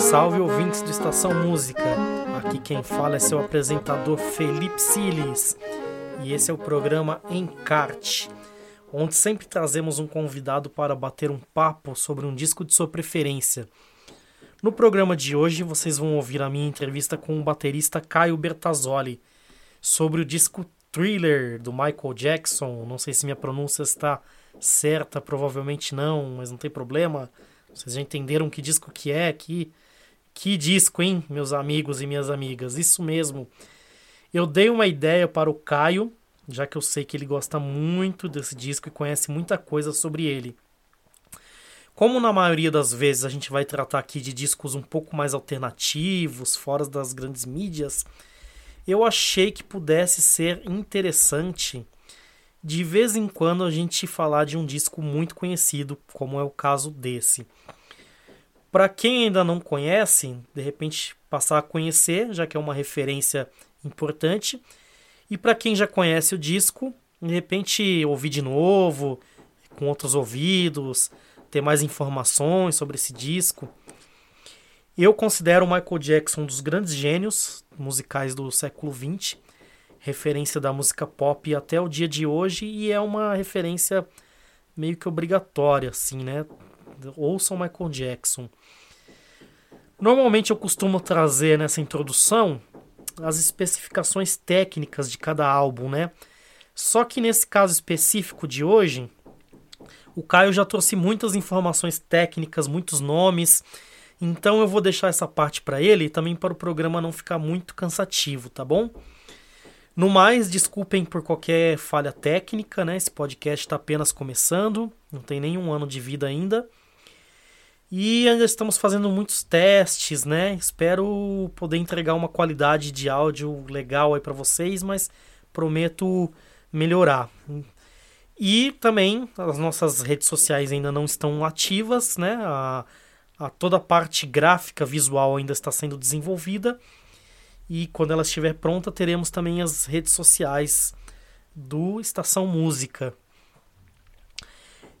Salve ouvintes do Estação Música. Aqui quem fala é seu apresentador Felipe Siles. E esse é o programa Encarte, onde sempre trazemos um convidado para bater um papo sobre um disco de sua preferência. No programa de hoje vocês vão ouvir a minha entrevista com o baterista Caio Bertazzoli sobre o disco Thriller do Michael Jackson. Não sei se minha pronúncia está certa, provavelmente não, mas não tem problema. Vocês já entenderam que disco que é aqui? Que disco, hein, meus amigos e minhas amigas? Isso mesmo. Eu dei uma ideia para o Caio, já que eu sei que ele gosta muito desse disco e conhece muita coisa sobre ele. Como na maioria das vezes a gente vai tratar aqui de discos um pouco mais alternativos, fora das grandes mídias, eu achei que pudesse ser interessante de vez em quando a gente falar de um disco muito conhecido, como é o caso desse. Para quem ainda não conhece, de repente passar a conhecer, já que é uma referência importante. E para quem já conhece o disco, de repente ouvir de novo, com outros ouvidos, ter mais informações sobre esse disco. Eu considero o Michael Jackson um dos grandes gênios musicais do século XX, referência da música pop até o dia de hoje, e é uma referência meio que obrigatória, assim, né? Ouçam Michael Jackson. Normalmente eu costumo trazer nessa introdução as especificações técnicas de cada álbum, né? Só que nesse caso específico de hoje, o Caio já trouxe muitas informações técnicas, muitos nomes. Então eu vou deixar essa parte para ele e também para o programa não ficar muito cansativo, tá bom? No mais, desculpem por qualquer falha técnica, né? Esse podcast está apenas começando, não tem nenhum ano de vida ainda. E ainda estamos fazendo muitos testes, né? Espero poder entregar uma qualidade de áudio legal aí para vocês, mas prometo melhorar. E também as nossas redes sociais ainda não estão ativas, né? A, a toda a parte gráfica, visual ainda está sendo desenvolvida. E quando ela estiver pronta, teremos também as redes sociais do Estação Música.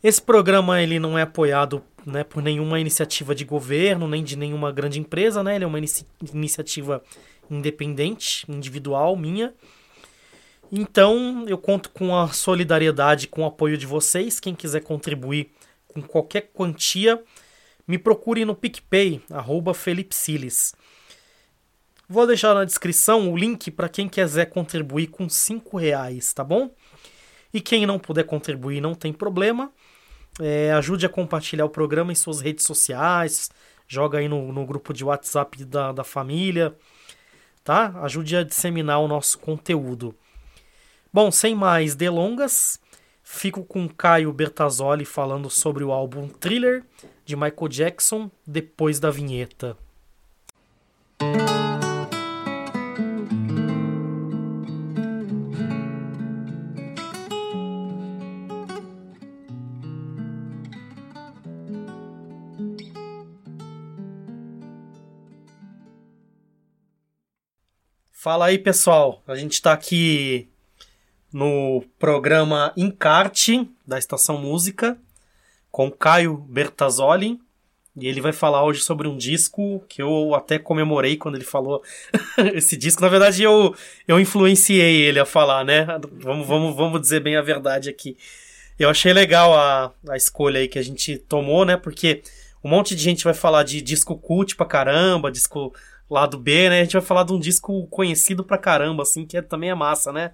Esse programa ele não é apoiado né, por nenhuma iniciativa de governo, nem de nenhuma grande empresa, né? Ele é uma inici iniciativa independente, individual, minha. Então, eu conto com a solidariedade, com o apoio de vocês. Quem quiser contribuir com qualquer quantia, me procure no PicPay, arroba Felipe Siles. Vou deixar na descrição o link para quem quiser contribuir com 5 reais, tá bom? E quem não puder contribuir não tem problema. É, ajude a compartilhar o programa em suas redes sociais. Joga aí no, no grupo de WhatsApp da, da família. Tá? Ajude a disseminar o nosso conteúdo. Bom, sem mais delongas, fico com Caio Bertazzoli falando sobre o álbum Thriller de Michael Jackson depois da vinheta. Fala aí, pessoal. A gente está aqui no programa Encarte da Estação Música com Caio Bertazzoli. E ele vai falar hoje sobre um disco que eu até comemorei quando ele falou esse disco. Na verdade, eu, eu influenciei ele a falar, né? Vamos, vamos, vamos dizer bem a verdade aqui. Eu achei legal a, a escolha aí que a gente tomou, né? Porque um monte de gente vai falar de disco cult pra caramba, disco lado B, né? A gente vai falar de um disco conhecido pra caramba, assim, que é, também é massa, né?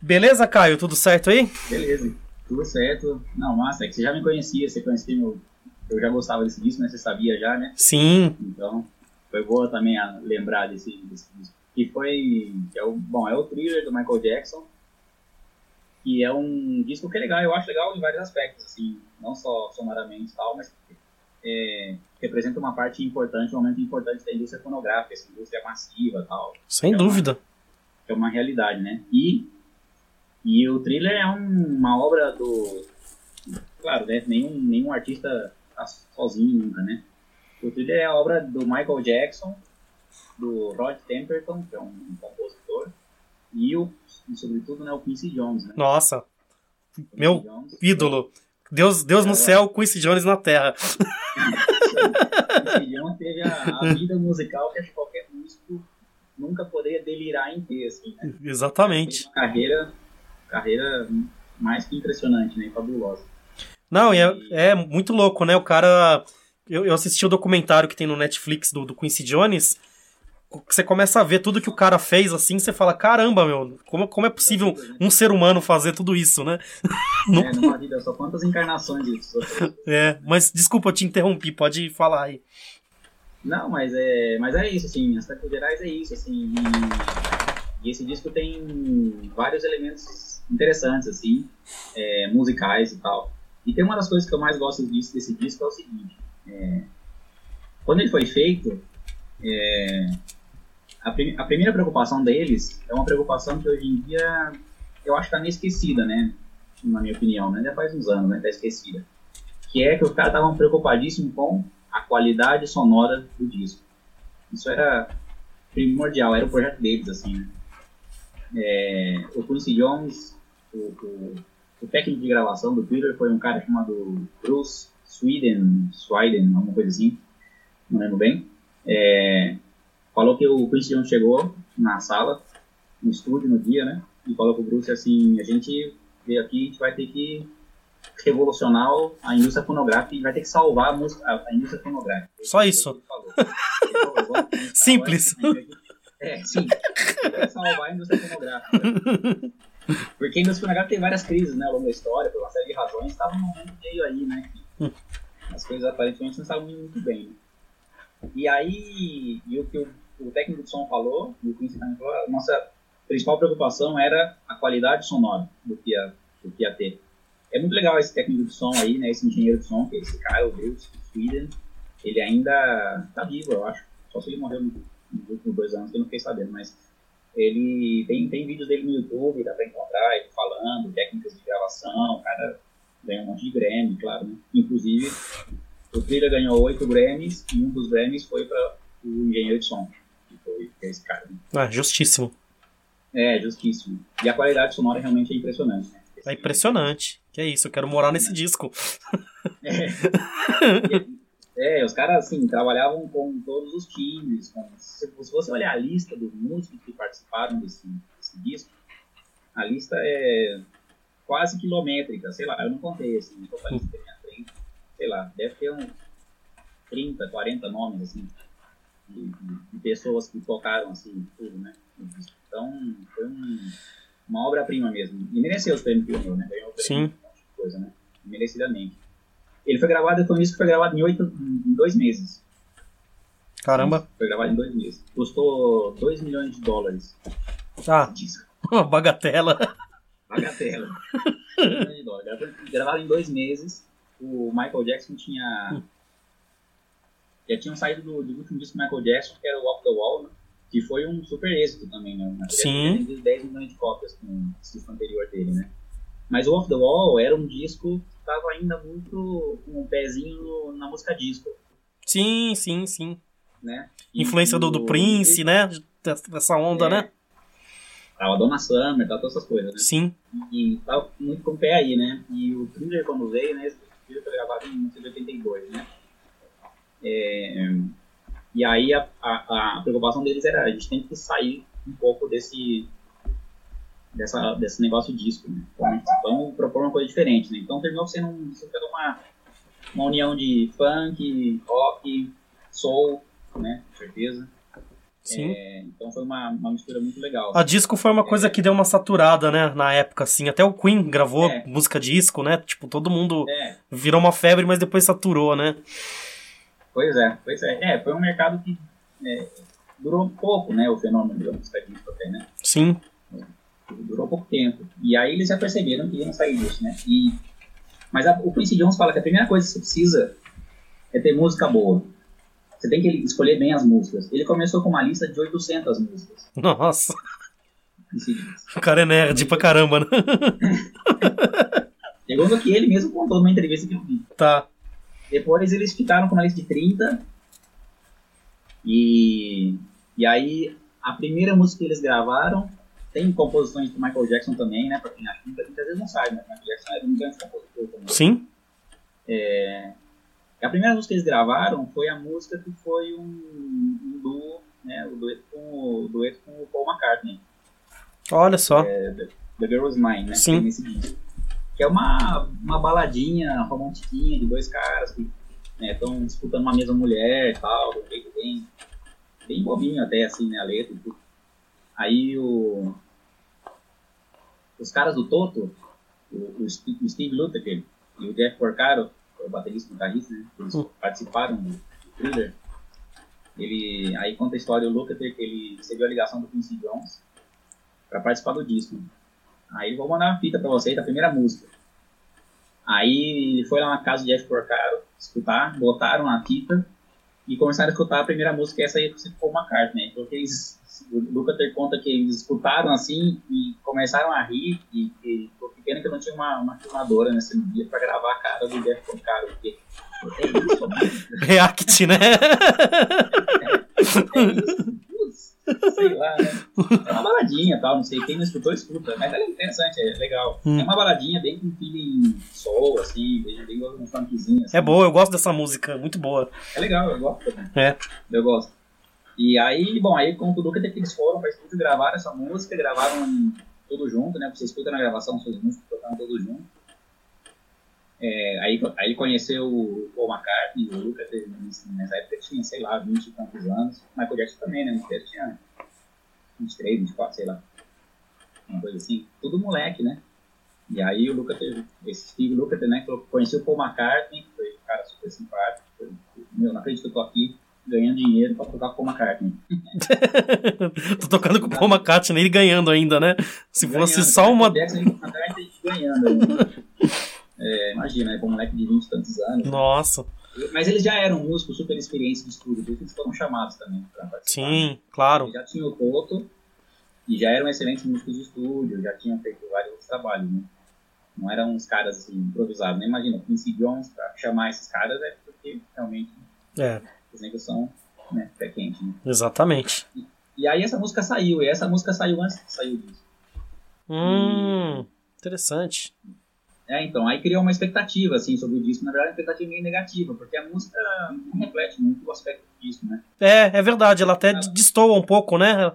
Beleza, Caio? Tudo certo aí? Beleza, tudo certo. Não, massa, é que você já me conhecia, você conhecia meu. Eu já gostava desse disco, né? Você sabia já, né? Sim. Então, foi boa também a lembrar desse, desse disco. Que foi. É o, bom, é o thriller do Michael Jackson. E é um disco que é legal, eu acho legal em vários aspectos, assim, não só sonoramente e tal, mas é, representa uma parte importante, um momento importante da indústria fonográfica, essa indústria massiva e tal. Sem é dúvida. Uma, é uma realidade, né? E e o thriller é um, uma obra do. Claro, né? nenhum, nenhum artista tá sozinho nunca, né? O thriller é a obra do Michael Jackson, do Rod Temperton, que é um compositor, e, o, e sobretudo né, o Quincy Jones, né? Nossa, meu Jones, ídolo. Deus, Deus no céu, Quincy Jones na terra. Quincy Jones teve a, a, vida musical que acho que qualquer músico nunca poderia delirar em ter, assim, né? Exatamente. Uma carreira, carreira mais que impressionante, né? Fabulosa. Não, e é, é muito louco, né? O cara. Eu, eu assisti o documentário que tem no Netflix do, do Quincy Jones você começa a ver tudo que o cara fez assim, você fala, caramba, meu, como, como é possível um ser humano fazer tudo isso, né? É, numa vida só quantas encarnações disso. É, mas desculpa, eu te interrompi, pode falar aí. Não, mas é, mas é isso, assim, as Tecos Gerais é isso, assim, e, e, esse disco tem vários elementos interessantes, assim, é, musicais e tal. E tem uma das coisas que eu mais gosto disso, desse disco é o seguinte, é, quando ele foi feito, é, a, prim a, primeira preocupação deles é uma preocupação que hoje em dia eu acho que está meio esquecida, né? Na minha opinião, né? Já faz uns anos, né? Está esquecida. Que é que os caras estavam preocupadíssimos com a qualidade sonora do disco. Isso era primordial, era o projeto deles, assim, né? É, o Quincy Jones, o, o, o, técnico de gravação do Twitter foi um cara chamado Bruce Sweden, Sweden, alguma coisa assim, não lembro bem. É, falou que o Quincy Jones chegou na sala, no estúdio no dia, né? E falou pro Bruce assim, a gente veio aqui, a gente vai ter que revolucionar a indústria fonográfica e vai ter que salvar a, música, a, indústria fonográfica. Só isso. Simples. É, sim. Vai salvar a indústria fonográfica. Porque a indústria fonográfica tem várias crises, né, ao longo da história, por uma série de razões, estava num momento meio aí, né? As coisas aparentemente não estavam indo muito bem. Né? E aí, e o que o, o, técnico de som falou, e o Quincy também falou, a nossa principal preocupação era a qualidade sonora do que ia, do que ia ter. É muito legal esse técnico de som aí, né, esse engenheiro de som, que é esse cara, o Deus, Sweden, ele ainda tá vivo, eu acho. Só se ele morreu nos últimos dois anos, que eu não fiquei sabendo, mas ele tem, tem vídeos dele no YouTube, dá pra encontrar ele falando, técnicas de gravação, o cara ganha um monte de Grammy, claro, né? Inclusive, o Thriller ganhou oito Grammys e um dos Grammys foi para o engenheiro de som, que é esse cara. Ah, justíssimo. É, justíssimo. E a qualidade sonora realmente é impressionante. Né? É impressionante. Que é isso, eu quero morar nesse disco. É. é, os caras, assim, trabalhavam com todos os times. Com... Se, você olhar a lista dos músicos que participaram desse, desse disco, a lista é quase quilométrica, sei lá, eu não contei, assim, não tô com a lista sei lá, deve ter uns 30, 40 nomes, assim, de, de pessoas que tocaram, assim, tudo, né? Então, foi um, uma obra-prima mesmo. E mereceu os prêmios que ganhou, né? Ganhou Sim. Coisa, né? Merecidamente. Ele foi gravado, foi isso foi gravado em, oito, em dois meses. Caramba. Foi gravado em dois meses. Custou 2 milhões de dólares. Ah, uma bagatela. Bagatela. 2 milhões de dólares. Gravado em dois meses o Michael Jackson tinha. Já tinham saído do, do, último disco do Michael Jackson, que era o Off the Wall, né? que foi um super êxito também, né? Sim. Vendido 10 milhões de cópias com o disco anterior dele, né? Mas o Off the Wall era um disco que estava ainda muito com um pezinho na música disco. Sim, sim, sim. Né? Influência do, do Prince, e, né? Dessa onda, é, né? Tava Donna Summer, tava todas essas coisas, né? Sim. E, e tava muito com o pé aí, né? E o Thriller, quando veio, né? Filho foi gravado em 1982, né? É, e aí a, a, a, preocupação deles era a gente tem que sair um pouco desse dessa, desse negócio disco, né? Então, vamos propor uma coisa diferente, né? Então terminou sendo um, uma, uma união de funk, rock, soul, né? Com certeza. Sim. É, então foi uma, uma mistura muito legal. A disco foi uma coisa é. que deu uma saturada, né, na época, assim. Até o Queen gravou é. música disco, né? Tipo, todo mundo é. virou uma febre, mas depois saturou, né? Pois é, pois é. É, foi um mercado que é, durou pouco, né, o fenômeno música disco até, né? Sim. Durou pouco tempo. E aí eles já perceberam que iam sair disso, né? E, mas a, o Quincy Jones fala que a primeira coisa que você precisa é ter música boa. Você tem que escolher bem as músicas. Ele começou com uma lista de 800 músicas. Nossa. O cara é nerd pra caramba, né? Segundo que ele mesmo contou numa entrevista que eu vi. Tá. Depois eles ficaram com uma lista de 30. E, e aí, a primeira música que eles gravaram tem composições do Michael Jackson também, né? Pra quem acha, muita gente não sabe, né? Michael Jackson era um grande compositor também. Sim. É, a primeira música que eles gravaram foi a música que foi um, um duo, né, o dueto com o, dueto com o Paul McCartney. Olha só. É, The, The Girl Was Mine, né? Sim. Que, nesse disco. Que é uma, uma baladinha romantiquinha de dois caras que estão né, disputando uma mesma mulher e tal, um jeito bem, bem bobinho até, assim, né, a letra. Aí o... Os caras do Toto, o, o Steve Lukather e o Jeff Porcaro, o baterista e guitarrista, né, eles Hum. participaram do, do thriller. Ele, aí conta a história o Lukather que ele recebeu a ligação do Quincy Jones para participar do disco. Aí vou mandar uma fita pra vocês da primeira música. Aí ele foi lá na casa de Jeff Porcaro escutar, botaram a fita e começaram a escutar a primeira música, essa aí que ficou uma carta, né? Porque eles, o Lucas ter conta que eles escutaram assim e começaram a rir e, e ficou pena que eu não tinha uma, uma filmadora nesse dia pra gravar a cara do Jeff Porcaro, porque é isso, mano. React, né? É isso, putz, sei lá, né? É uma baladinha tal, não sei, quem não escutou, escuta. Mas é interessante, é legal. Hum. É uma baladinha bem com feeling soul, assim, bem, bem um funkzinho. Assim. É boa, eu gosto dessa música, muito boa. É legal, eu gosto também. É. Eu gosto. E aí, bom, aí com o Duca que eles foram pra estúdio gravaram essa música, gravaram tudo junto, né? Você escuta na gravação suas músicas, tocaram tudo junto. É, aí, aí ele conheceu o Paul McCartney, o Lucas, nessa época tinha, sei lá, 20 e tantos anos. O Michael Jackson também, né? O Michael tinha 23, 24, sei lá. Uma coisa assim. Tudo moleque, né? E aí o Lucas, esse Steve Lucas, né? Conheceu o Paul McCartney, foi um cara super simpático. Foi, meu, não acredito que eu tô aqui ganhando dinheiro pra tocar com o Paul McCartney. Tô tocando com o Paul McCartney ele ganhando ainda, né? Se Ganhando, fosse só uma. Michael Jackson, ganhando ainda. Imagina, é um moleque de 20 e tantos anos. Nossa. Mas eles já eram músicos super experientes de estúdio, eles foram chamados também pra participar. Sim, claro. Eles já tinham o Toto e já eram excelentes músicos de estúdio, já tinham feito vários trabalhos, né? Não eram uns caras assim, improvisados, né? Imagina, Quincy Jones, pra chamar esses caras é porque realmente É, os negros são né, pé quente, né? exatamente. E aí essa música saiu, e essa música saiu antes que saiu disso. Hum, interessante. É, então, aí criou uma expectativa, assim, sobre o disco. Na verdade, uma expectativa meio negativa, porque a música não reflete muito o aspecto do disco, né? É, é verdade, ela até destoa um pouco, né?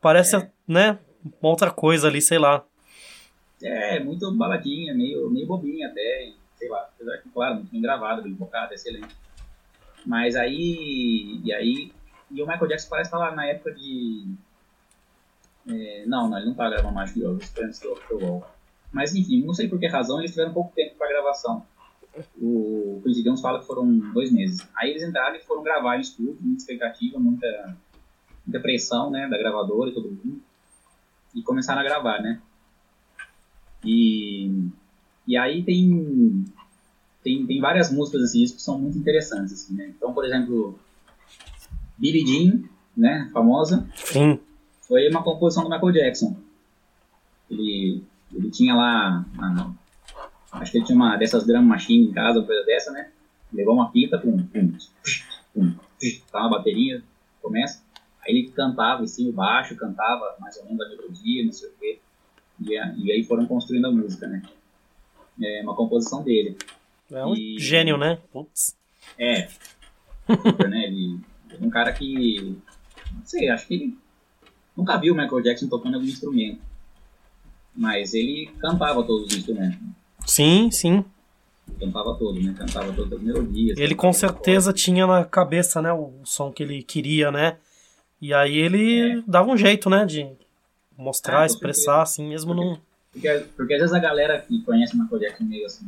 Parece, É. né? Uma outra coisa ali, sei lá. É, muito baladinha, meio, meio bobinha até, sei lá. Apesar que, claro, muito bem gravado, bem focado, excelente. Mas aí, e aí, e o Michael Jackson parece estar lá na época de... é, não, não, ele não tá gravando mais de Elvis, foi antes do Wall. Mas enfim, não sei por que razão, eles tiveram pouco tempo para gravação. O Quincy Jones fala que foram dois meses. Aí eles entraram e foram gravar em estúdio, muita expectativa, muita, muita pressão, né, da gravadora e todo mundo. E começaram a gravar, né. E, e aí tem, tem, tem várias músicas assim, que são muito interessantes, assim, né. Então, por exemplo, Billie Jean, né, famosa, Sim. foi uma composição do Michael Jackson. Ele, ele tinha lá, uma- acho que ele tinha uma dessas drum machine em casa, uma coisa dessa, né? Levou uma fita, pum, pum, pum, tá uma bateria, começa. Aí ele cantava em cima e baixo, cantava mais ou menos a melodia, não sei o quê. E, e aí foram construindo a música, né? É uma composição dele. É um E- gênio, né? Putz. É. Né? Ele é um cara que. Não sei, acho que ele nunca viu o Michael Jackson tocando algum instrumento. Mas ele cantava todos os instrumentos. Sim, sim. Cantava todos, né? Cantava todas as melodias. Ele com certeza tinha na cabeça, né, o som que ele queria, né? E aí ele dava um jeito, né, de mostrar, Ah, expressar, assim, mesmo num... Porque, porque às vezes a galera que conhece o Michael Jackson meio assim,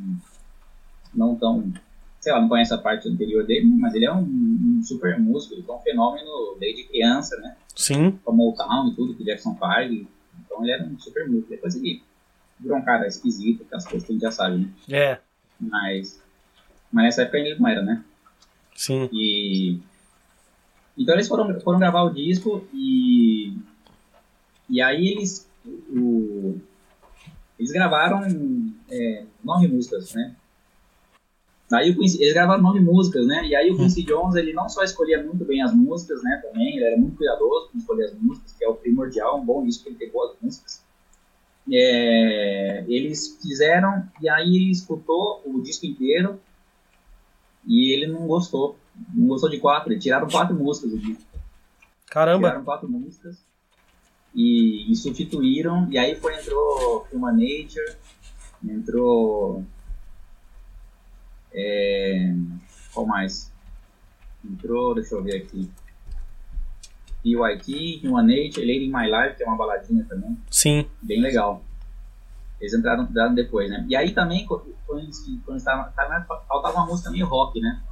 não tão. Sei lá, não conhece a parte anterior dele, mas ele é um, um super músico, ele é um fenômeno desde criança, né? Sim, com Motown e tudo que o Jackson faz. Então ele era um super músico. Depois ele virou um cara esquisito, aquelas coisas que a gente já sabe, né? é, Mas, mas nessa época ele não era, né? sim. E então eles foram, foram gravar o disco e e aí eles o, eles gravaram é, nove músicas, né? Daí Quincy, eles gravaram nove músicas, né? E aí o Quincy Jones ele não só escolhia muito bem as músicas, né? Também ele era muito cuidadoso com escolher as músicas, que é o primordial, um bom disco que ele tem boas músicas. É, eles fizeram e aí ele escutou o disco inteiro E ele não gostou. Não gostou de quatro. Eles tiraram quatro músicas do disco. Caramba! Tiraram quatro músicas. E, e substituíram. E aí foi, entrou Human Nature. Entrou. É, qual mais? Entrou, deixa eu ver aqui. PYT, Human Nature, Lady in My Life, que é uma baladinha também. Sim. Bem legal. Eles entraram, entraram depois, né? E aí também, quando eles, quando eles tavam, faltava uma música meio rock, né?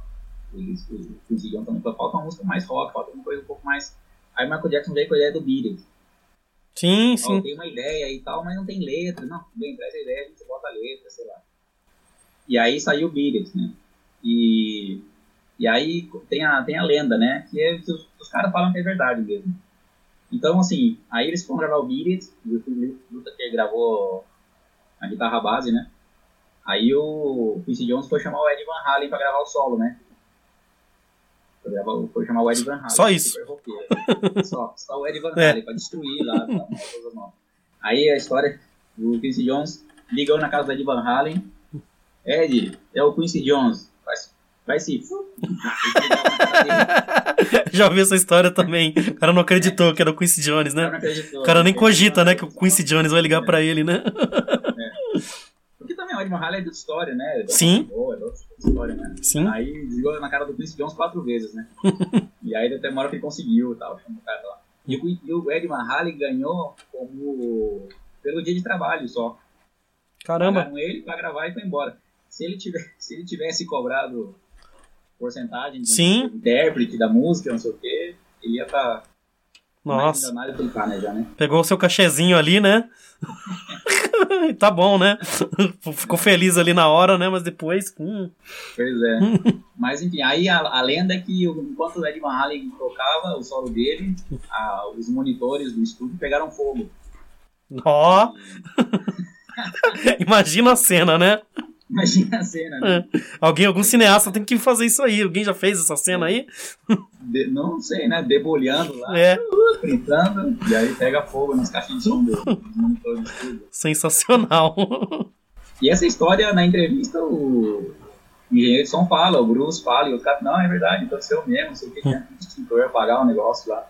Eles, conseguiam também, falta uma música mais rock, falta uma coisa um pouco mais... Aí o Michael Jackson veio com a ideia do Beatles. Sim, sim. Ó, tem uma ideia e tal, mas não tem letra. Não, bem, traz a ideia, a gente bota a letra, sei lá. E aí saiu o Beatles, né? E, e aí tem a, tem a lenda, né? Que, é, que os, os caras falam que é verdade mesmo. Então, assim, aí eles foram gravar o Beatles, o Luther gravou a guitarra base, né? Aí o Quincy Jones foi chamar o Ed Van Halen pra gravar o solo, né? Foi, gravar, foi chamar o Ed Van Halen. Só isso. só, só o Ed Van é. Halen, é. pra destruir lá. Pra, Aí a história, o Quincy Jones ligou na casa do Ed Van Halen. Ed, é o Quincy Jones. Vai, vai se... Já ouvi essa história também. O cara não acreditou é. que era o Quincy Jones, né? O cara nem cogita, né? Que o Quincy Jones vai ligar pra ele, né? Porque também o Ed Mahal é de história, né? Sim. Boa, é história, né? Sim. Aí desligou na cara do Quincy Jones quatro vezes, né? e aí até uma hora que ele conseguiu e tal. E o, e o Ed Mahal ganhou como pelo dia de trabalho só. Caramba. Pagaram ele pra gravar e foi embora. Se ele, tiver, se ele tivesse cobrado porcentagem de Sim. intérprete da música, não sei o quê, ele ia estar. Tá Nossa. né, já, né? Pegou o seu cachezinho ali, né? tá bom, né? Ficou feliz ali na hora, né? Mas depois. Hum. Pois é. Mas enfim, aí a, a, lenda é que enquanto o Ed Van Halen tocava o solo dele, a, os monitores do estúdio pegaram fogo. Ó! Imagina a cena, né? Imagina a cena, né? É. Alguém, algum cineasta tem que fazer isso aí. Alguém já fez essa cena aí? De, não sei, né? Debolhando lá, é. gritando, e aí pega fogo nas caixinhas de som Sensacional. E essa história, na entrevista, o engenheiro de som fala, o Bruce fala, e o cara, não, é verdade, aconteceu mesmo, não sei o que, que é um extintor apagar o um negócio lá.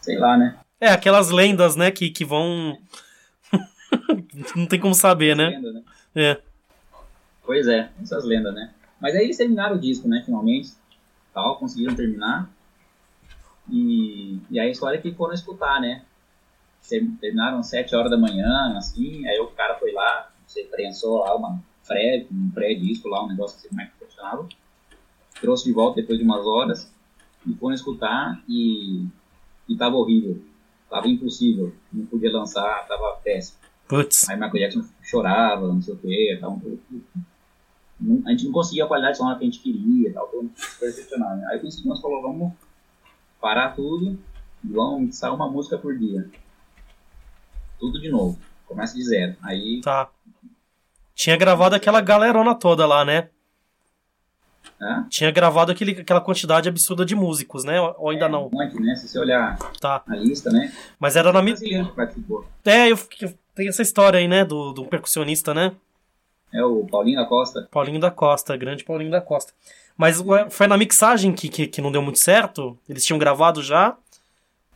Sei lá, né? É, aquelas lendas, né, que, que vão. não tem como saber, né? Lenda, né? É. Pois é, essas lendas, né? Mas aí eles terminaram o disco, né, finalmente. Tal, conseguiram terminar. E, e aí a história é que foram escutar, né? Terminaram às 7 horas da manhã, assim, aí o cara foi lá, você prensou lá uma pré, um pré-disco lá, um negócio que você que funcionava. Trouxe de volta depois de umas horas e foram escutar e, e tava horrível. Tava impossível, não podia lançar, tava péssimo. Putz. Aí Michael Jackson chorava, não sei o que, tava um pouco a gente não conseguia a qualidade sonora que a gente queria, tal, todo decepcionado. Né? Aí o Jones falou, vamos parar tudo e vamos mixar uma música por dia. Tudo de novo, começa de zero. Aí... Tá. Tinha gravado aquela galerona toda lá, né? Hã? Tinha gravado aquele, aquela quantidade absurda de músicos, né? Ou ainda é, não? Um monte, né? Se você olhar tá. a lista, né? Mas era na... Participou. É, eu, eu, tem essa história aí, né? Do, do percussionista, né? É o Paulinho da Costa. Paulinho da Costa, grande Paulinho da Costa. Mas foi na mixagem que, que, que não deu muito certo? Eles tinham gravado já?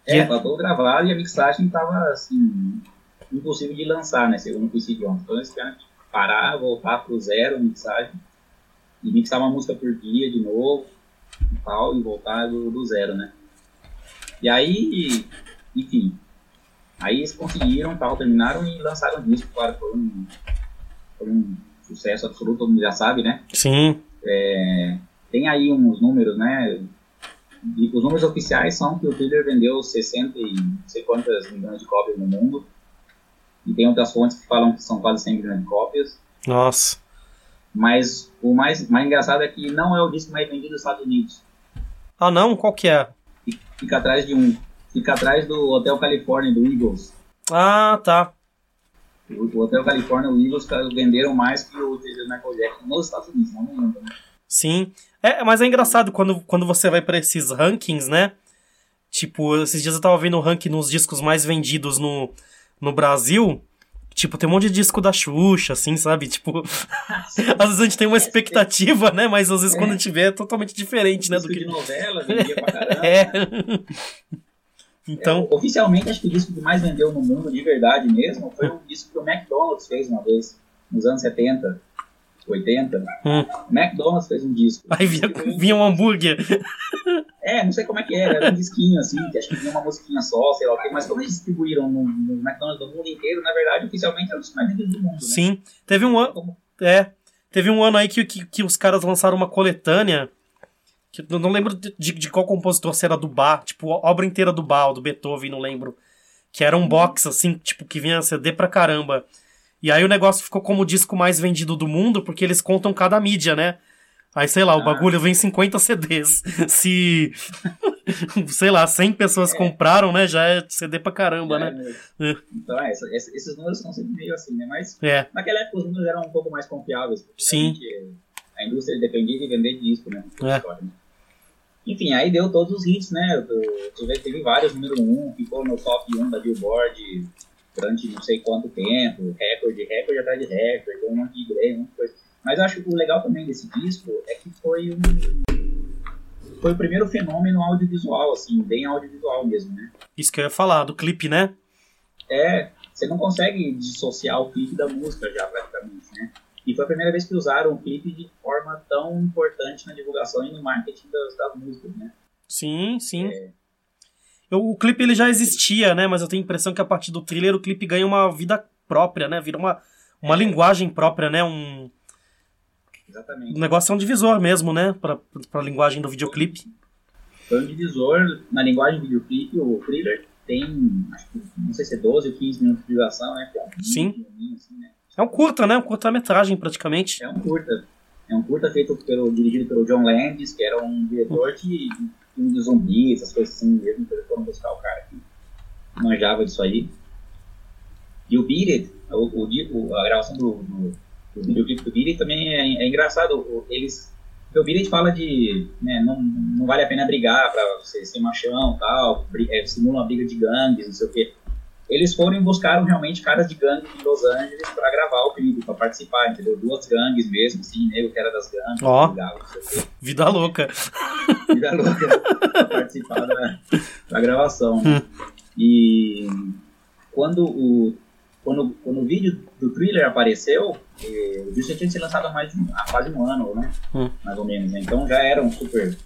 É, faltou gravado e a mixagem tava assim, impossível de lançar, né? Segundo o Quincy Jones. Então eles tiveram que parar, voltar pro zero a mixagem e mixar uma música por dia de novo e tal, e voltar do, do zero, né? E aí, enfim, aí eles conseguiram, tal, terminaram e lançaram o disco, claro, foi um, foi um sucesso absoluto, todo mundo já sabe, né? Sim. É, tem aí uns números, né? E os números oficiais são que o Thriller vendeu 60 e não sei quantas milhões de cópias no mundo. E tem outras fontes que falam que são quase 100 milhões de cópias. Nossa. Mas o mais, mais engraçado é que não é o disco mais vendido dos Estados Unidos. Ah, não? Qual que é? Fica atrás de um. Fica atrás do Hotel California, do Eagles. Ah, tá. O Hotel California, o Eagles venderam mais que o Michael Jackson nos Estados Unidos, não no mundo, né? Sim. É, mas é engraçado quando, quando você vai para esses rankings, né? Tipo, esses dias eu tava vendo o ranking nos discos mais vendidos no, no Brasil. Tipo, tem um monte de disco da Xuxa, assim, sabe? Tipo, às vezes a gente tem uma expectativa, né? Mas às vezes é. quando a gente vê é totalmente diferente, né? do que... de novela, vendia pra caramba. É. Então... É, oficialmente, acho que o disco que mais vendeu no mundo, de verdade mesmo, foi um disco que o McDonald's fez uma vez, nos anos 70. 80, hum. McDonald's fez um disco. Aí vinha, vinha um hambúrguer. É, não sei como é que era, era um disquinho assim, que acho que vinha uma musiquinha só, sei lá o mas como eles distribuíram no, no, McDonald's do mundo inteiro, na verdade, oficialmente é o disco mais vendido do mundo. Né? Sim, teve um ano. É, teve um ano aí que, que, que os caras lançaram uma coletânea. Que eu não lembro de, de, qual compositor, se era do Bar, tipo, a obra inteira do Bar, do Beethoven, não lembro. Que era um box, assim, tipo, que vinha CD pra caramba. E aí o negócio ficou como o disco mais vendido do mundo, porque eles contam cada mídia, né? Aí, sei lá, o ah. bagulho vem 50 CDs. Se, sei lá, 100 pessoas é. compraram, né? Já é CD pra caramba, é, né? É. Então, é, esses números são sempre meio assim, né? Mas é. naquela época os números eram um pouco mais confiáveis. Sim. A indústria dependia de vender disco, né? É. História, né? Enfim, aí deu todos os hits, né? Teve vários número 1, um, ficou no top 1 da Billboard durante não sei quanto tempo, recorde, recorde atrás de recorde, um monte de greve, um monte de coisa. Mas eu acho que o legal também desse disco é que foi um foi o primeiro fenômeno audiovisual, assim, bem audiovisual mesmo, né? Isso que eu ia falar, do clipe, né? É, você não consegue dissociar o clipe da música já, praticamente, né? E foi a primeira vez que usaram o clipe de forma tão importante na divulgação e no marketing das, das músicas, né? Sim, sim. É, eu, o clipe ele já existia, né? Mas eu tenho a impressão que a partir do thriller o clipe ganha uma vida própria, né? Vira uma, uma é. linguagem própria, né? Um, Exatamente. O negócio é um divisor mesmo, né? Pra, pra linguagem do videoclipe. Foi um divisor na linguagem do videoclipe. O thriller tem, acho que, não sei se é 12 ou 15 minutos de duração, né? É um Sim. Assim, né? É um curta, né? Um curta-metragem praticamente. É um curta. É um curta feito pelo, dirigido pelo John Landis, que era um diretor de filme de zumbi, essas coisas assim mesmo, que eles foram buscar o cara que manjava disso aí. E o Beat o, o, a gravação do, do, do videoclipe do Beat também é, é engraçado. Eles, o Beat fala de, né, não, não vale a pena brigar pra você ser machão tal, é, simula uma briga de gangues, não sei o quê eles foram e buscaram realmente caras de gangue de Los Angeles para gravar o clipe, para participar, entendeu? Duas gangues mesmo, assim, nego que era das gangues. Ó, oh, vida louca. Vida louca, pra participar da, da gravação. Hum. E quando o, quando, quando o vídeo do thriller apareceu, eh, o vídeo já tinha sido lançado há, mais de, há quase um ano, né? Hum. Mais ou menos, né? Então já era um super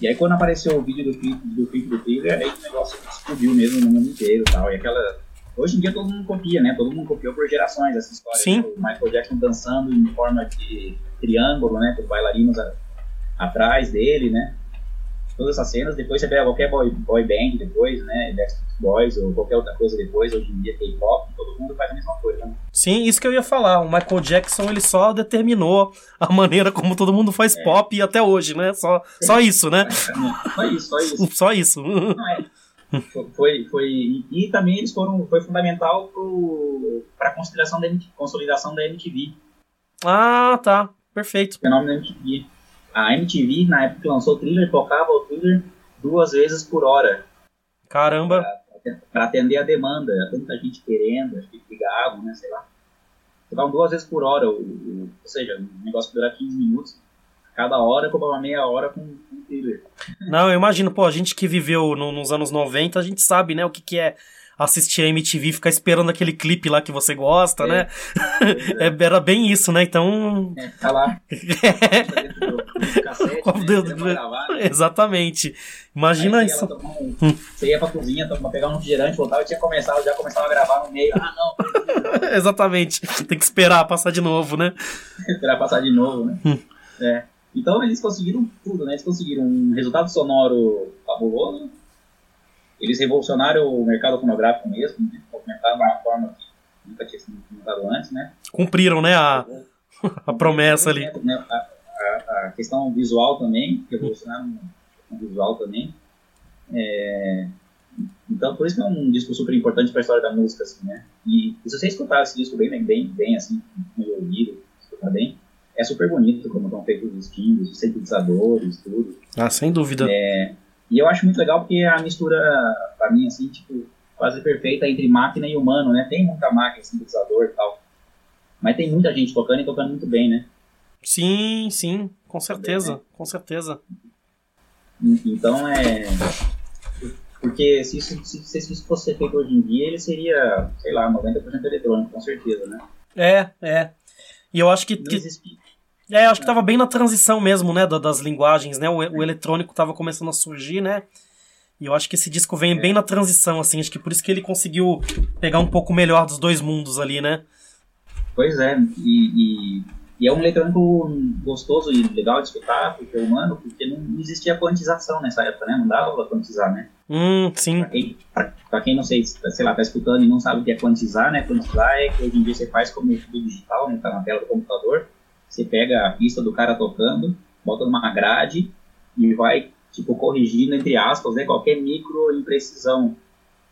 e aí quando apareceu o vídeo do clipe do, clipe do Thriller, aí o negócio explodiu mesmo no mundo inteiro e tal. E aquela. Hoje em dia todo mundo copia, né? Todo mundo copiou por gerações essa história. Sim. O Michael Jackson dançando em forma de triângulo, né? Com bailarinos a, atrás dele, né? Todas essas cenas, depois você pega qualquer boy, boy band depois, né, Backstreet Boys ou qualquer outra coisa depois, hoje em dia K-pop, todo mundo faz a mesma coisa, né? Sim, isso que eu ia falar, o Michael Jackson ele só determinou a maneira como todo mundo faz é. pop até hoje, né, só, só isso, né? Só isso, só isso. Só isso. Não, é. Foi, foi, e, também eles foram, foi fundamental para a consolidação da, consolidação da MTV. Ah, tá. Perfeito. O fenômeno da MTV a MTV, na época que lançou o thriller, tocava o thriller duas vezes por hora. Caramba! Para atender a demanda, tanta gente querendo, acho que ligavam, né, sei lá. Tocavam duas vezes por hora, o, o, ou seja, um negócio que dura 15 minutos. Cada hora comprava meia hora com, um thriller. Não, eu imagino, pô, a gente que viveu no, nos anos 90, a gente sabe, né, o que, que é assistir a MTV e ficar esperando aquele clipe lá que você gosta, é. né? É. é. Era bem isso, né? Então. É, tá lá. Cassete, né? gravar, né? Exatamente. Imagina aí, isso. Um, você ia pra cozinha pra pegar um refrigerante, voltava e tinha começado, já começava a gravar no meio. Ah, não. Exatamente. Tem que esperar passar de novo, né? esperar passar de novo, né? Hum. É. Então eles conseguiram tudo, né? Eles conseguiram um resultado sonoro fabuloso, eles revolucionaram o mercado fonográfico mesmo, né? movimentaram de uma forma que nunca tinha sido movimentado antes, né? Cumpriram, né, a, a promessa ali. Né? A, a, a, questão visual também, revolucionaram o visual também. É, então, por isso que é um disco super importante para a história da música, assim, né? E, e, se você escutar esse disco bem, bem, bem assim, no ouvido, escutar bem, é super bonito como estão feitos os timbres, os sintetizadores, tudo. Ah, sem dúvida. É, e eu acho muito legal porque a mistura, pra mim, assim, tipo, quase perfeita entre máquina e humano, né? Tem muita máquina, sintetizador e tal. Mas tem muita gente tocando e tocando muito bem, né? Sim, sim, com certeza, com certeza. Então é. Porque se isso, se, se isso fosse feito hoje em dia, ele seria, sei lá, 90% eletrônico, com certeza, né? É, é. E eu acho que. que... É, acho que tava bem na transição mesmo, né, das linguagens, né? O, o eletrônico tava começando a surgir, né? E eu acho que esse disco vem é. bem na transição, assim, acho que por isso que ele conseguiu pegar um pouco melhor dos dois mundos ali, né? Pois é, e, e, e é um eletrônico gostoso e legal de escutar, porque é humano, porque não existia quantização nessa época, né? Não dava pra quantizar, né? Hum, sim. Pra quem, pra, pra quem não sei, sei lá, tá escutando e não sabe o que é quantizar, né? Quantizar é que hoje em dia você faz como tudo digital, né? Tá na tela do computador, você pega a pista do cara tocando, bota numa grade e vai tipo, corrigindo, entre aspas, né, qualquer micro imprecisão.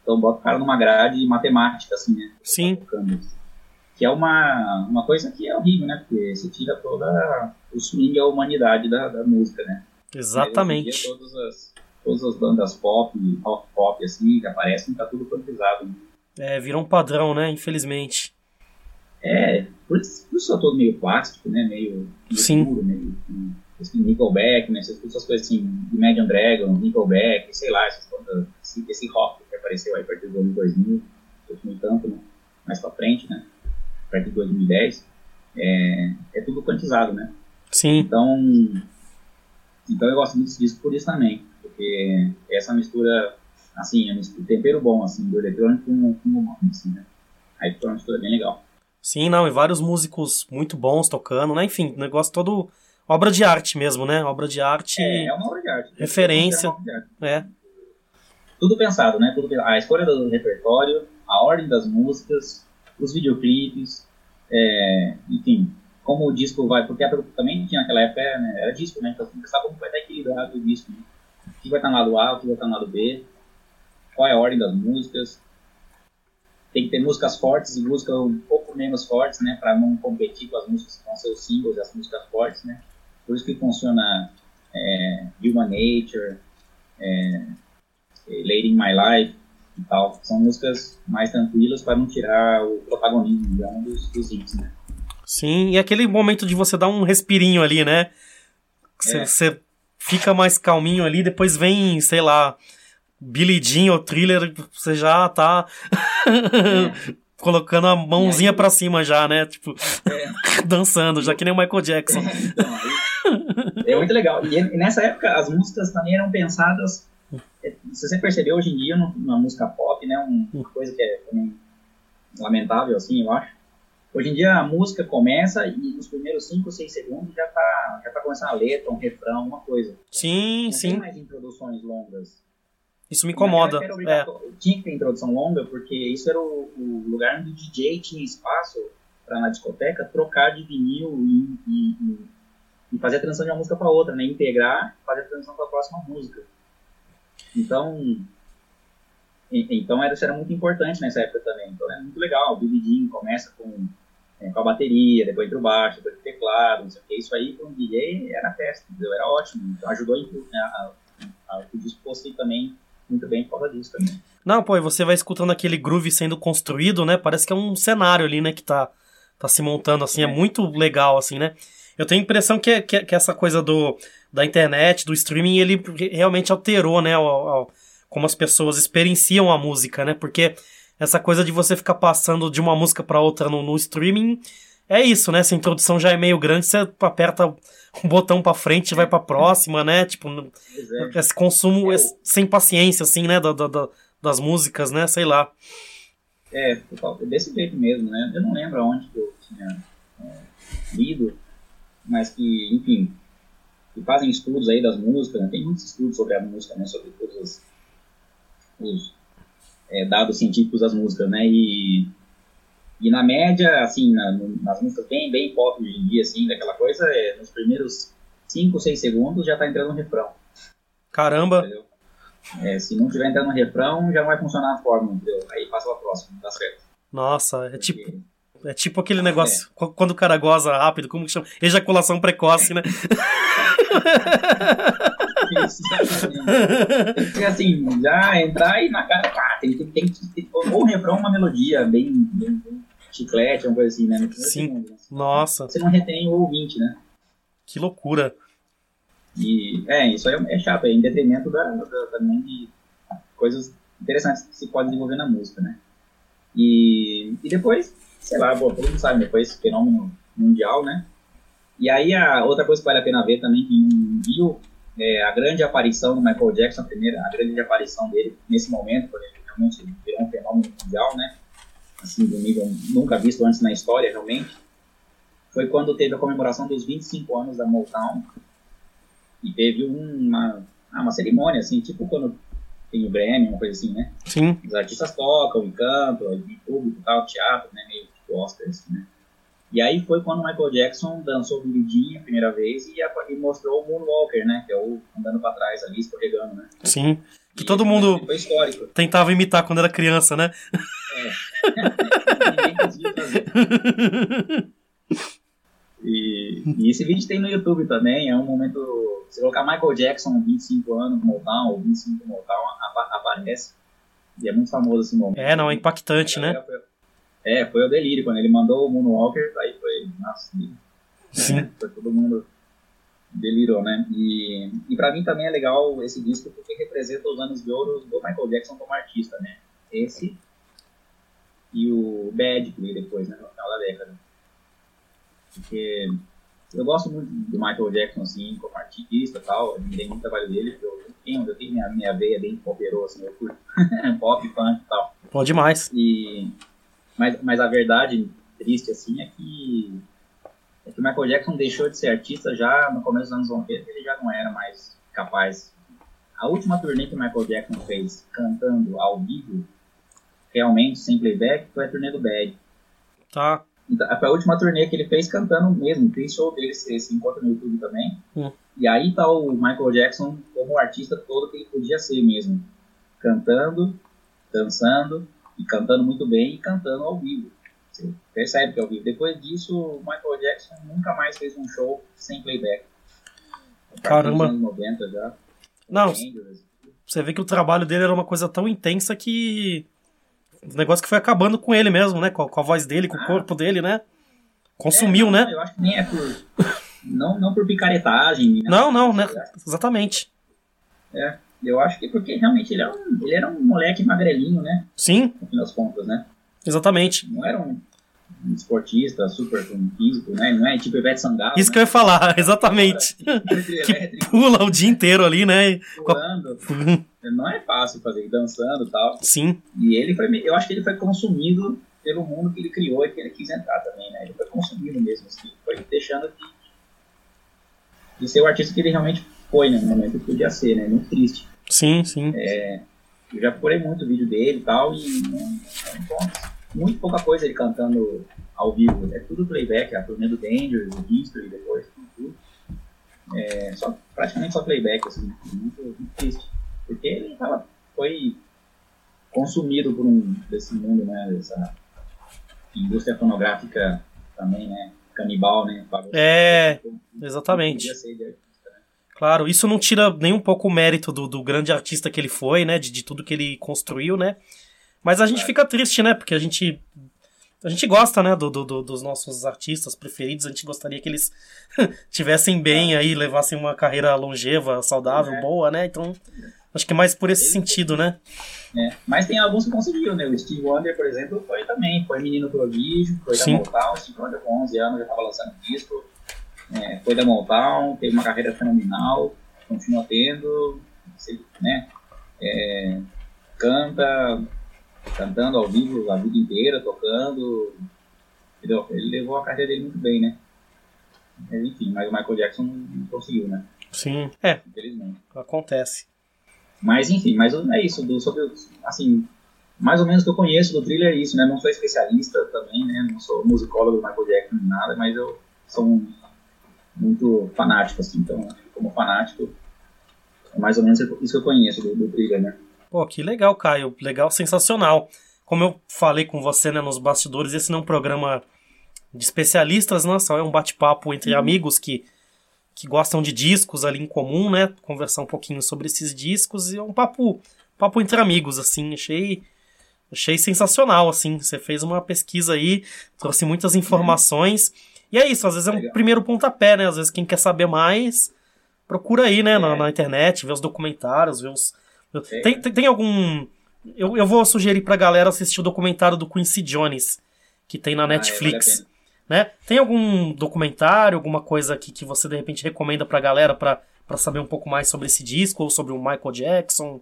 Então, bota o cara numa grade matemática, assim, né? Sim. Que é uma, uma coisa que é horrível, né? Porque você tira toda o swing a humanidade da, da música, né? Exatamente. Dia, todas, as, todas as bandas pop, rock pop, assim, que aparecem, tá tudo quantizado. Né? É, virou um padrão, né? Infelizmente. É, por isso, por isso eu tô meio plástico, né? Meio, meio Sim. Puro, meio, assim, Nickelback, né, essas, essas coisas assim, Imagine Dragon, Nickelback, sei lá, essas coisas, esse, esse rock que apareceu aí a partir do ano 2000, 2000 tanto, né, mais pra frente, né, partir de 2010, é, é tudo quantizado, né. Sim. Então, então eu gosto muito disso por isso também, porque essa mistura, assim, é um tempero bom, assim, do eletrônico com, com o humano, assim, né, aí fica uma mistura bem legal. Sim, não, e vários músicos muito bons tocando, né? Enfim, negócio todo obra de arte mesmo, né? Obra de arte. É, é uma obra de arte. Referência. De arte. É. Tudo pensado, né? Tudo, a escolha do repertório, a ordem das músicas, os videoclipes, é, enfim, como o disco vai, porque também tinha naquela época, né, era disco, né? Então você sabe como vai estar equilibrado o disco. Né? O que vai estar no lado A, o que vai estar no lado B, qual é a ordem das músicas. Tem que ter músicas fortes e músicas um pouco menos fortes, né? Para não competir com as músicas que vão ser os singles e as músicas fortes, né? Por isso que funciona é, Human Nature, é, Lady in My Life e tal. São músicas mais tranquilas para não tirar o protagonismo digamos, dos, dos hits, né? Sim, e aquele momento de você dar um respirinho ali, né? Você é. fica mais calminho ali, depois vem, sei lá, Billy Jean ou Thriller, você já tá é. colocando a mãozinha aí, pra cima já, né? Tipo, é. dançando, já que nem o Michael Jackson. então, aí, é muito legal. E nessa época as músicas também eram pensadas. Se você percebeu hoje em dia, uma música pop, né? Uma coisa que é também lamentável, assim, eu acho. Hoje em dia a música começa e nos primeiros 5, 6 segundos já tá, já tá começando a letra, um refrão, uma coisa. Sim, Não sim. Tem mais introduções longas. Isso me incomoda. É. Tinha que ter introdução longa, porque isso era o, o lugar onde o DJ tinha espaço para na discoteca trocar de vinil e, e, e e fazer a transição de uma música para outra, né? Integrar, fazer a transição para a próxima música. Então, então era, isso era muito importante nessa época também. Então é muito legal. O Jean começa com, é, com a bateria, depois entra o baixo, depois o teclado, não sei o que. Isso aí para um DJ era festa, entendeu? Era ótimo. Então ajudou né, a, a, a, que o disco fosse também muito bem por causa disso também. Não, pô, e você vai escutando aquele groove sendo construído, né? Parece que é um cenário ali, né? Que tá, tá se montando assim. É, é muito legal, assim, né? Eu tenho a impressão que, que, que, essa coisa do, da internet, do streaming, ele realmente alterou, né, como as pessoas experienciam a música, né? Porque essa coisa de você ficar passando de uma música para outra no, no, streaming é isso, né? Essa introdução já é meio grande, você aperta um botão para frente e vai para próxima, né? Tipo, é. esse consumo é, sem paciência, assim, né? Da, da, da, das músicas, né? Sei lá. É, desse jeito mesmo, né? Eu não lembro aonde que eu tinha é, lido mas que, enfim, que fazem estudos aí das músicas, né? tem muitos estudos sobre a música, né, sobre todos os, os é, dados científicos das músicas, né, e, e na média, assim, na, nas músicas bem, bem pop hoje em dia, assim, daquela coisa, é, nos primeiros 5, 6 segundos já tá entrando um refrão. Caramba! É, se não tiver entrando no refrão, já não vai funcionar a fórmula, entendeu? Aí passa pra próxima, dá certo. Nossa, é Porque... tipo é tipo aquele negócio, é. quando o cara goza rápido, como que chama? Ejaculação precoce, né? tem que ser assim, já entrar e na cara, pá, tem, tem, tem, tem, ou um refrão, uma melodia bem, bem, chiclete, uma coisa assim, né? Sim, assim. nossa. Você não retém o ouvinte, né? Que loucura. E, é, isso aí é chato, é em detrimento da, da, também de coisas interessantes que se pode desenvolver na música, né? E, e depois, sei lá, todo mundo sabe, depois fenômeno mundial, né? E aí a outra coisa que vale a pena ver também, que um viu é, a grande aparição do Michael Jackson, a primeira, a grande aparição dele nesse momento, quando ele realmente virou um fenômeno mundial, né? Assim, do nível nunca visto antes na história, realmente. Foi quando teve a comemoração dos 25 anos da Motown. E teve uma, ah, uma cerimônia, assim, tipo quando tem o Grammy, uma coisa assim, né? Sim. Os artistas tocam e cantam, e público tal, teatro, né? Meio tipo Oscar, assim, né? E aí foi quando o Michael Jackson dançou o Billie a primeira vez e, e, mostrou o Moonwalker, né? Que é o andando para trás ali, escorregando, né? Sim. Que e todo mundo tentava imitar quando era criança, né? É. Ninguém fazer. E, e, esse vídeo tem no YouTube também, é um momento. Se colocar Michael Jackson, 25 anos, Motown, ou 25 Motown, aparece. E é muito famoso esse momento. É, não, é impactante, né? Foi, é, foi o delírio. Quando ele mandou o Moonwalker, aí foi. Nossa, Sim. foi todo mundo delirou, né? E, e pra mim também é legal esse disco porque representa os anos de ouro do Michael Jackson como artista, né? Esse e o Bad veio depois, né? No final da década. Porque eu gosto muito do Michael Jackson, assim, como artista e tal. Admirei muito o trabalho dele. Eu tenho, eu tenho minha, minha veia bem poperosa, assim, eu curto pop, funk e tal. Pode demais. E mas, mas a verdade triste, assim, é que, é que o Michael Jackson deixou de ser artista já no começo dos anos 90, ele já não era mais capaz. A última turnê que o Michael Jackson fez cantando ao vivo, realmente, sem playback, foi a turnê do Bad. Tá. Então, foi a última turnê que ele fez cantando mesmo. Tem show dele, se, se encontra no YouTube também. Hum. E aí tá o Michael Jackson como o artista todo que ele podia ser mesmo. Cantando, dançando, e cantando muito bem e cantando ao vivo. Você percebe que é ao vivo. Depois disso, o Michael Jackson nunca mais fez um show sem playback. Caramba. Anos 90 já. Não, você vê que o trabalho dele era uma coisa tão intensa que. O negócio que foi acabando com ele mesmo, né? Com a, com a voz dele, com ah. o corpo dele, né? Consumiu, é, não, né? Eu acho que nem é por. não, não por picaretagem. Né? Não, não, né? Exatamente. É. Eu acho que porque realmente ele, é um, ele era um moleque magrelinho, né? Sim. No fim das contas, né? Exatamente. Não era um, um esportista super físico, né? Não é tipo Ivete Sangalo. Isso né? que eu ia falar, exatamente. que pula o dia inteiro ali, né? Pulando. não é fácil fazer, dançando e tal. Sim. E ele foi, eu acho que ele foi consumido pelo mundo que ele criou e que ele quis entrar também, né? Ele foi consumido mesmo, assim, foi deixando de, de ser o artista que ele realmente foi, né? No momento que podia ser, né? Muito triste. Sim, sim. É, eu já procurei muito vídeo dele e tal, e não, muito pouca coisa ele cantando ao vivo. É tudo playback, a turnê do Danger, o History, depois, tudo. É, só, praticamente só playback, assim, muito, muito triste. Porque ele tava, foi consumido por um desse mundo, né, dessa indústria fonográfica também, né, canibal, né. É, exatamente. Podia ser, Claro, isso não tira nem um pouco o mérito do, do grande artista que ele foi, né? De, de tudo que ele construiu, né? Mas a gente fica triste, né? Porque a gente. A gente gosta, né, do, do, dos nossos artistas preferidos, a gente gostaria que eles tivessem bem aí, levassem uma carreira longeva, saudável, é. boa, né? Então, acho que mais por esse Ele sentido, né? É. Mas tem alguns que conseguiram, né? O Steve Wonder, por exemplo, foi também, foi menino prodígio, foi Sim. da Motown, o Steve Wonder com 11 anos já estava lançando disco, é, foi da Motown, teve uma carreira fenomenal, continua tendo, né? É, canta, cantando ao vivo a vida inteira, tocando, entendeu? Ele levou a carreira dele muito bem, né? Enfim, mas o Michael Jackson não conseguiu, né? Sim, é. Infelizmente. Acontece. Mas enfim, mas é isso, do, sobre, assim, mais ou menos que eu conheço do thriller é isso, né? Não sou especialista também, né? Não sou musicólogo do Michael Jackson nem nada, mas eu sou um muito fanático, assim. Então, como fanático, é mais ou menos isso que eu conheço do, do thriller, né? Pô, que legal, Caio. Legal, sensacional. Como eu falei com você né, nos bastidores, esse não é um programa de especialistas, não, só é um bate-papo entre uhum. amigos que, que gostam de discos ali em comum, né? Conversar um pouquinho sobre esses discos e é um papo, papo entre amigos, assim. Achei, achei sensacional, assim. Você fez uma pesquisa aí, trouxe muitas informações. E é isso, às vezes é um Legal. primeiro pontapé, né? Às vezes quem quer saber mais, procura aí, né, é. na, na, internet, ver os documentários, ver os. É. Tem, tem, tem, algum. Eu, eu vou sugerir pra galera assistir o documentário do Quincy Jones, que tem na ah, é, Netflix. É, né? Tem algum documentário, alguma coisa aqui que você de repente recomenda pra galera pra, pra saber um pouco mais sobre esse disco ou sobre o Michael Jackson?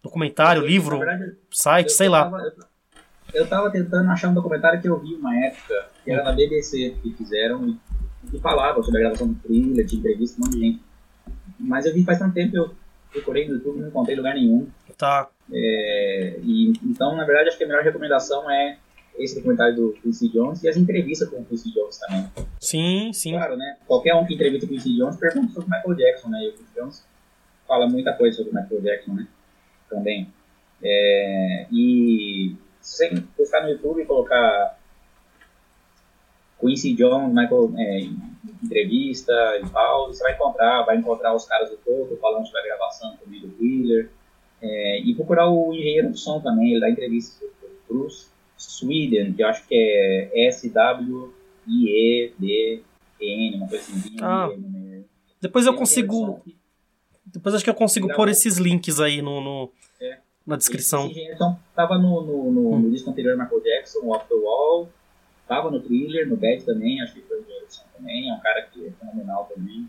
Documentário, eu, livro, verdade, site, sei lá. Tava, eu tava tentando achar um documentário que eu vi uma época, que era na BBC, que fizeram e, e falava sobre a gravação do thriller, de entrevista, um monte de gente. Mas eu vi faz tanto tempo, eu procurei no YouTube, não encontrei lugar nenhum. Tá. É, e, então, na verdade, acho que a melhor recomendação é esse documentário do Quincy Jones e as entrevistas com o Quincy Jones também. Sim, sim. Claro, né? Qualquer um que entrevista o Quincy Jones pergunta sobre o Michael Jackson, né? E o Quincy Jones fala muita coisa sobre o Michael Jackson, né? Também. É, e se você buscar no YouTube e colocar Quincy Jones, Michael, é, entrevista e tal, você vai encontrar, vai encontrar os caras do topo falando sobre a gravação também do Wheeler, é, e procurar o engenheiro do som também, ele dá entrevista pro Bruce Sweden, que eu acho que é S-W-I-E-D-N, uma coisa assim. Ah. Depois eu consigo. Depois acho que eu consigo pôr esses links aí no, no. Na descrição. Esse então, tava no, no, no, hum. no, disco anterior Michael Jackson, Off the Wall, tava no Thriller, no Bad também, acho que foi de edição também, é um cara que é fenomenal também.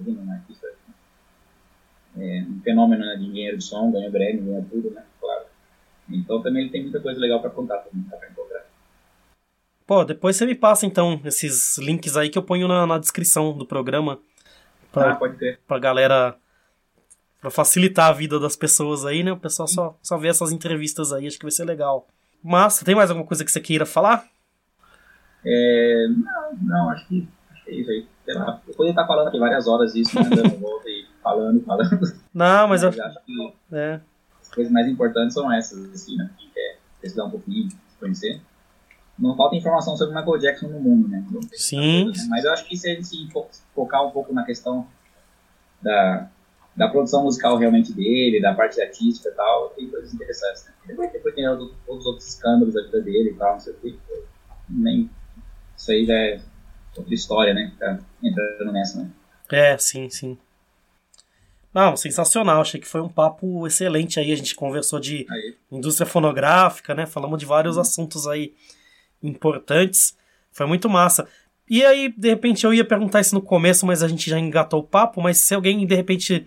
Um artista é, um fenômeno né, de engenheiro de som, ganha Grammy, ganha tudo, né? Claro. Então também ele tem muita coisa legal para contar também, pra encontrar. Pô, depois você me passa então esses links aí que eu ponho na, na descrição do programa. Pra, ah, pode ter. Pra galera. Pra facilitar a vida das pessoas aí, né? O pessoal só, só vê essas entrevistas aí, acho que vai ser legal. Mas, tem mais alguma coisa que você queira falar? É, não, não, acho que, acho que é isso aí. Sei lá, eu poderia estar falando aqui várias horas isso, né, dando volta e falando, falando. Não, mas, mas eu acho que. É coisas mais importantes são essas, assim, né? Quem quer pesquisar um pouquinho, se conhecer. Não falta informação sobre o Michael Jackson no mundo, né? Sim. Coisa, né? Mas eu acho que se a gente focar um pouco na questão da, da produção musical realmente dele, da parte artística e tal, tem coisas interessantes, né? Depois, depois tem todos os outros escândalos da vida dele e tal, não sei o que. Nem, isso aí já é outra história, né? Tá entrando nessa, né? É, sim, sim. Não, sensacional. Achei que foi um papo excelente aí. A gente conversou de aí. indústria fonográfica, né? Falamos de vários uhum. assuntos aí importantes. Foi muito massa. E aí, de repente, eu ia perguntar isso no começo, mas a gente já engatou o papo. Mas se alguém, de repente.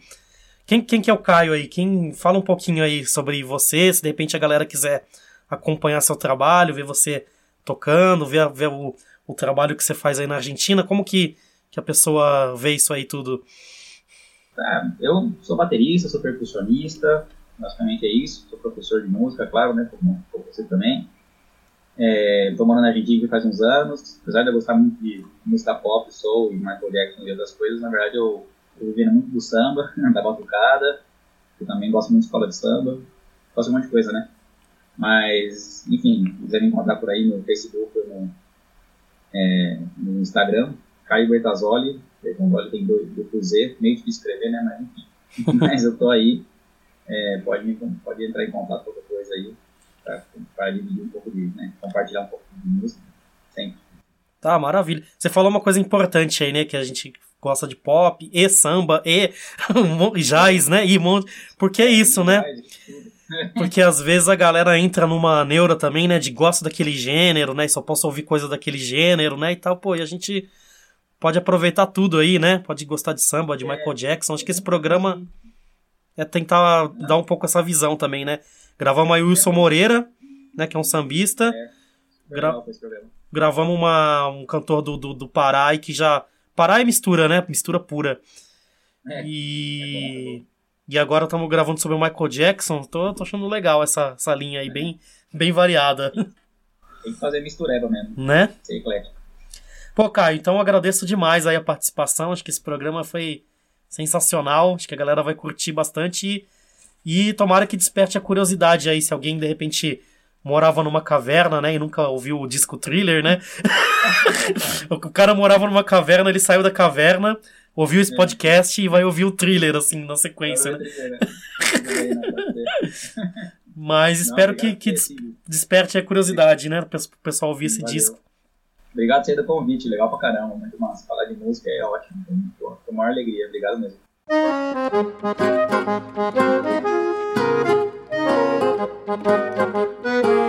Quem, quem que é o Caio aí? Quem fala um pouquinho aí sobre você? Se de repente a galera quiser acompanhar seu trabalho, ver você tocando, ver, ver o, o trabalho que você faz aí na Argentina, como que, que a pessoa vê isso aí tudo? Tá, eu sou baterista, sou percussionista, basicamente é isso. Sou professor de música, claro, né, como, como você também. Estou é, morando na Argentina faz uns anos. Apesar de eu gostar muito de música pop, soul e Michael Jackson e outras coisas, na verdade eu estou vivendo muito do samba, da batucada. Eu também gosto muito de escola de samba. Gosto de um monte de coisa, né? Mas, enfim, quiser me encontrar por aí no Facebook ou no, é, no Instagram, Caio Bertazoli, Bertazoli tem duplo Z, meio de escrever, né? Mas enfim. Mas eu tô aí. É, pode, pode entrar em contato com qualquer coisa aí para dividir um pouco de, né? Compartilhar um pouco de música. Sempre. Tá, maravilha. Você falou uma coisa importante aí, né? Que a gente gosta de pop, e samba, e jazz, né? E porque é isso, né? Porque às vezes a galera entra numa neura também, né? De gosta daquele gênero, né? E só posso ouvir coisa daquele gênero, né? E tal, pô, e a gente pode aproveitar tudo aí, né? Pode gostar de samba, de é, Michael Jackson. Acho que esse programa é tentar dar um pouco essa visão também, né? Gravamos aí o Wilson Moreira, né? Que é um sambista. É, Gra gravamos uma, um cantor do, do, do Pará e que já. Pará é mistura, né? Mistura pura. É, e. É e agora estamos gravando sobre o Michael Jackson. Tô, tô achando legal essa, essa linha aí, é. bem, bem variada. Tem que fazer mistureba mesmo. Né? Ser eclético. Pô, Caio, então agradeço demais aí a participação. Acho que esse programa foi sensacional. Acho que a galera vai curtir bastante. E, e tomara que desperte a curiosidade aí, se alguém de repente morava numa caverna, né, e nunca ouviu o disco thriller, né? o cara morava numa caverna, ele saiu da caverna, ouviu esse podcast e vai ouvir o thriller, assim, na sequência, né? Mas espero que, que desperte a curiosidade, né? Pro pessoal ouvir esse disco. Obrigado do convite, legal pra caramba, muito massa. Falar de música é ótimo, com a maior alegria, obrigado mesmo. E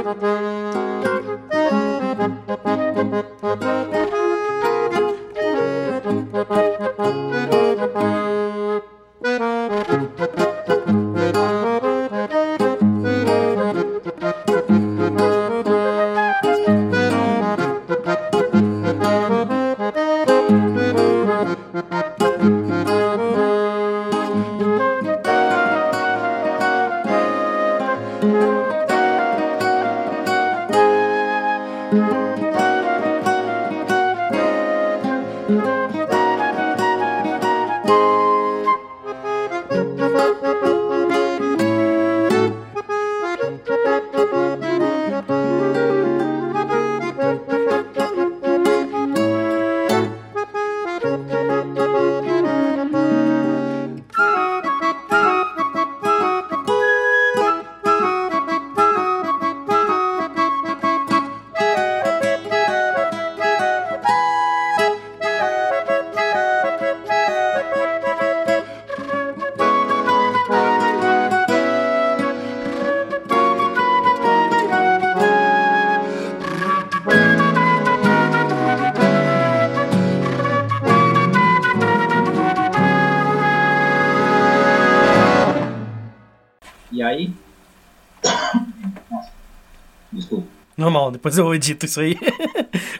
depois eu edito isso aí.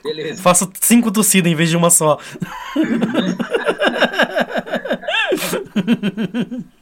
Beleza. Faço cinco tossidas em vez de uma só.